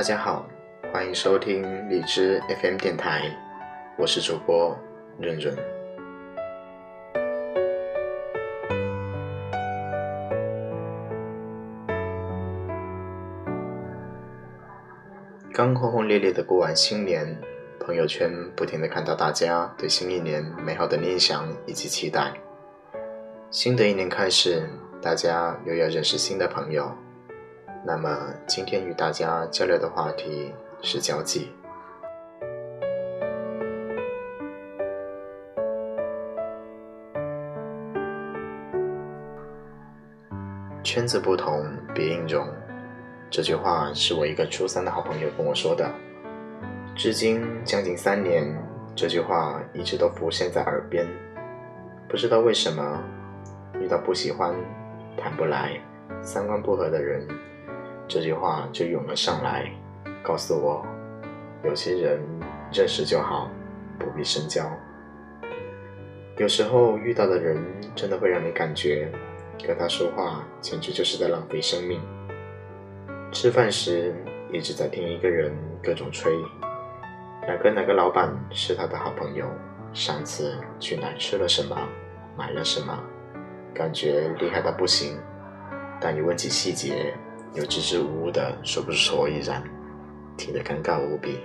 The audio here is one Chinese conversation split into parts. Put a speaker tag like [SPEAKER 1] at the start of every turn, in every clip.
[SPEAKER 1] 大家好，欢迎收听荔枝 FM 电台，我是主播润润。刚轰轰烈烈的过完新年，朋友圈不停的看到大家对新一年美好的念想以及期待。新的一年开始，大家又要认识新的朋友。那么今天与大家交流的话题是交际。圈子不同，别硬融。这句话是我一个初三的好朋友跟我说的，至今将近三年，这句话一直都浮现在耳边。不知道为什么，遇到不喜欢、谈不来、三观不合的人，这句话就涌了上来，告诉我，有些人认识就好，不必深交。有时候遇到的人，真的会让你感觉，跟他说话简直就是在浪费生命。吃饭时一直在听一个人各种吹，哪个哪个老板是他的好朋友，上次去哪吃了什么，买了什么，感觉厉害到不行。但一问起细节，又支支吾吾的说不出所以然，听得尴尬无比。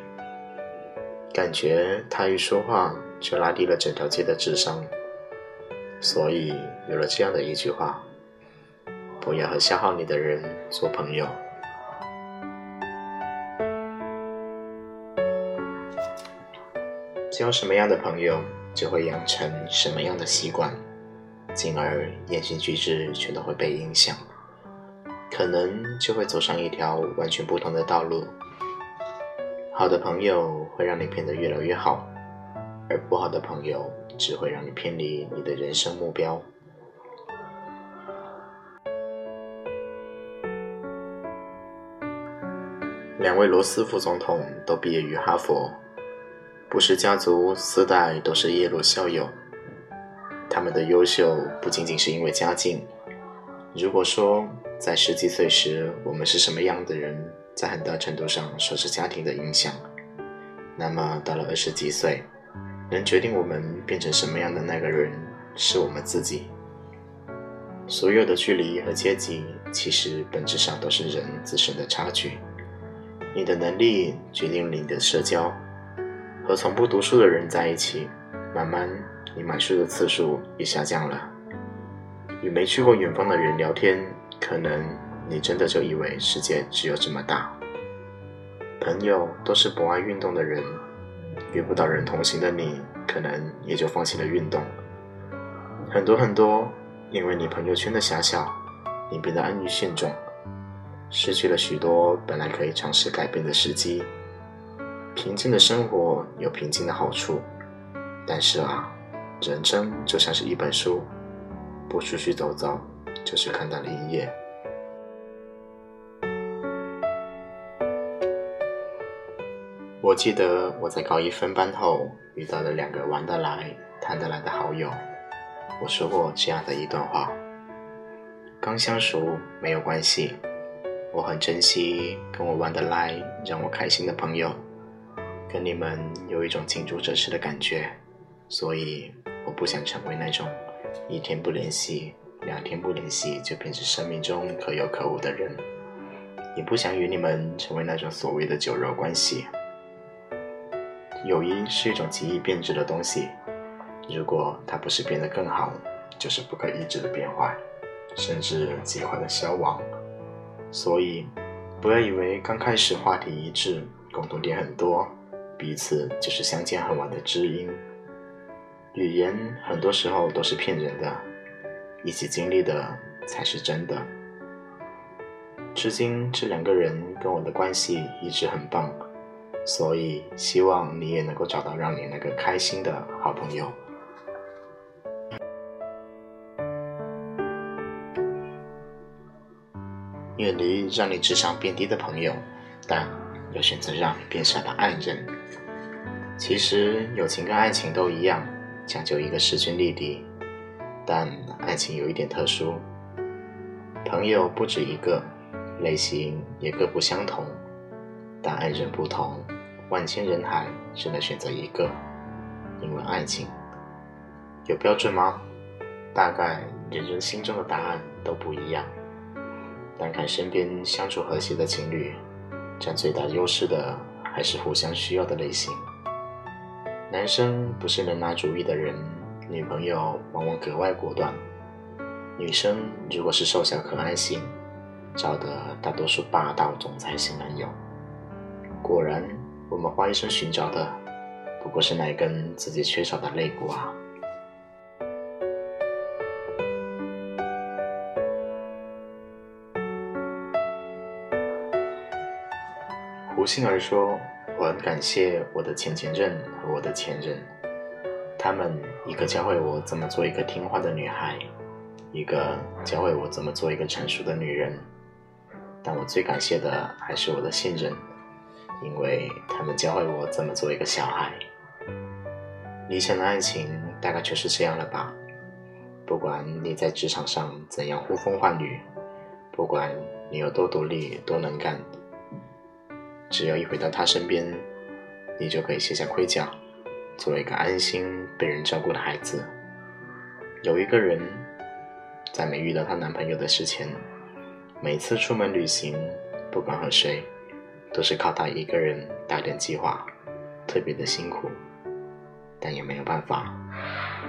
[SPEAKER 1] 感觉他一说话就拉低了整条街的智商，所以有了这样的一句话：不要和消耗你的人做朋友。交什么样的朋友，就会养成什么样的习惯，进而言行举止全都会被影响，可能就会走上一条完全不同的道路。好的朋友会让你变得越来越好，而不好的朋友只会让你偏离你的人生目标。两位罗斯副总统都毕业于哈佛。布什家族四代都是耶鲁校友，他们的优秀不仅仅是因为家境。如果说在十几岁时我们是什么样的人，在很大程度上受是家庭的影响，那么到了二十几岁，能决定我们变成什么样的那个人是我们自己。所有的距离和阶级，其实本质上都是人自身的差距。你的能力决定了你的社交。和从不读书的人在一起，慢慢你买书的次数也下降了。与没去过远方的人聊天，可能你真的就以为世界只有这么大。朋友都是不爱运动的人，遇不到人同行的你，可能也就放弃了运动。很多很多，因为你朋友圈的狭小，你变得安于现状，失去了许多本来可以尝试改变的时机。平静的生活有平静的好处，但是啊，人生就像是一本书，不出去走走，就是看到了一页。我记得我在高一分班后遇到了两个玩得来、谈得来的好友，我说过这样的一段话：刚相熟没有关系，我很珍惜跟我玩得来、让我开心的朋友。跟你们有一种近朱者赤的感觉，所以我不想成为那种一天不联系、两天不联系就变成生命中可有可无的人，也不想与你们成为那种所谓的酒肉关系。友谊是一种极易变质的东西，如果它不是变得更好，就是不可抑制的变坏，甚至极快的消亡。所以，不要以为刚开始话题一致，共同点很多。彼此就是相见恨晚的知音。语言很多时候都是骗人的，一起经历的才是真的。至今这两个人跟我的关系一直很棒，所以希望你也能够找到让你那个开心的好朋友。远离让你智商变低的朋友，但。又选择让你变傻的爱人。其实友情跟爱情都一样，讲究一个势均力敌，但爱情有一点特殊，朋友不止一个，类型也各不相同。但爱人不同，万千人海只能选择一个，因为爱情有标准吗？大概人人心中的答案都不一样。单看身边相处和谐的情侣，占最大优势的还是互相需要的类型。男生不是能拿主意的人，女朋友往往格外果断；女生如果是瘦小可爱型，找的大多数霸道总裁型男友。果然，我们花一生寻找的，不过是那根自己缺少的肋骨啊！胡杏儿说：“我很感谢我的前前任和我的前任，他们一个教会我怎么做一个听话的女孩，一个教会我怎么做一个成熟的女人。但我最感谢的还是我的信任，因为他们教会我怎么做一个小孩。理想的爱情大概就是这样了吧？不管你在职场上怎样呼风唤雨，不管你有多独立、多能干。”只要一回到他身边，你就可以卸下盔甲，做一个安心被人照顾的孩子。有一个人，在没遇到她男朋友的之前，每次出门旅行，不管和谁，都是靠她一个人打点计划，特别的辛苦，但也没有办法，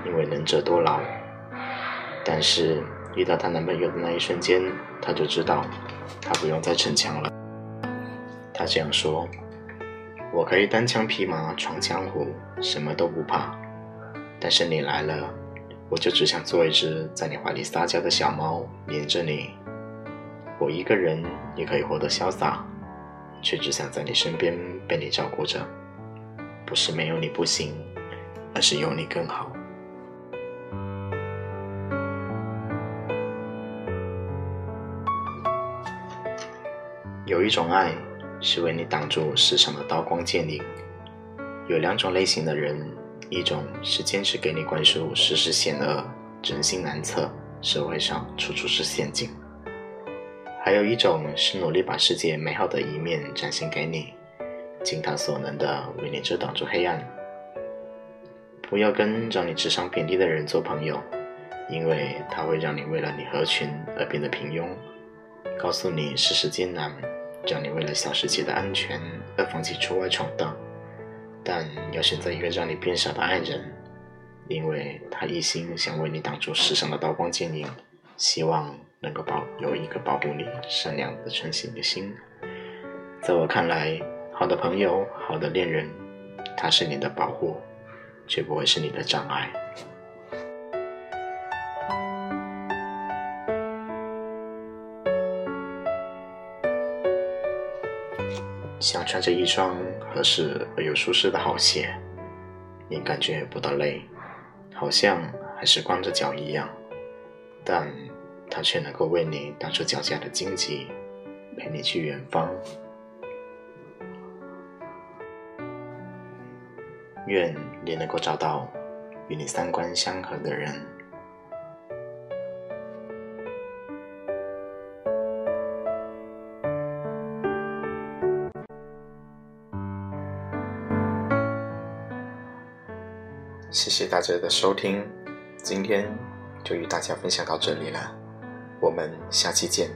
[SPEAKER 1] 因为能者多劳。但是遇到她男朋友的那一瞬间，她就知道，她不用再逞强了。他这样说：“我可以单枪匹马闯江湖，什么都不怕。但是你来了，我就只想做一只在你怀里撒娇的小猫，黏着你。我一个人也可以活得潇洒，却只想在你身边被你照顾着。不是没有你不行，而是有你更好。有一种爱。”是为你挡住世上的刀光剑影。有两种类型的人，一种是坚持给你灌输世事险恶、人心难测、社会上处处是陷阱；还有一种是努力把世界美好的一面展现给你，尽他所能的为你遮挡住黑暗。不要跟让你智商贬低的人做朋友，因为他会让你为了你合群而变得平庸，告诉你世事艰难。让你为了小世界的安全而放弃出外闯荡，但要选择一个让你变傻的爱人，因为他一心想为你挡住世上的刀光剑影，希望能够保有一个保护你善良的纯心的心。在我看来，好的朋友、好的恋人，他是你的保护，却不会是你的障碍。想穿着一双合适而又舒适的好鞋，你感觉不到累，好像还是光着脚一样，但它却能够为你挡住脚下的荆棘，陪你去远方。愿你能够找到与你三观相合的人。谢谢大家的收听，今天就与大家分享到这里了，我们下期见。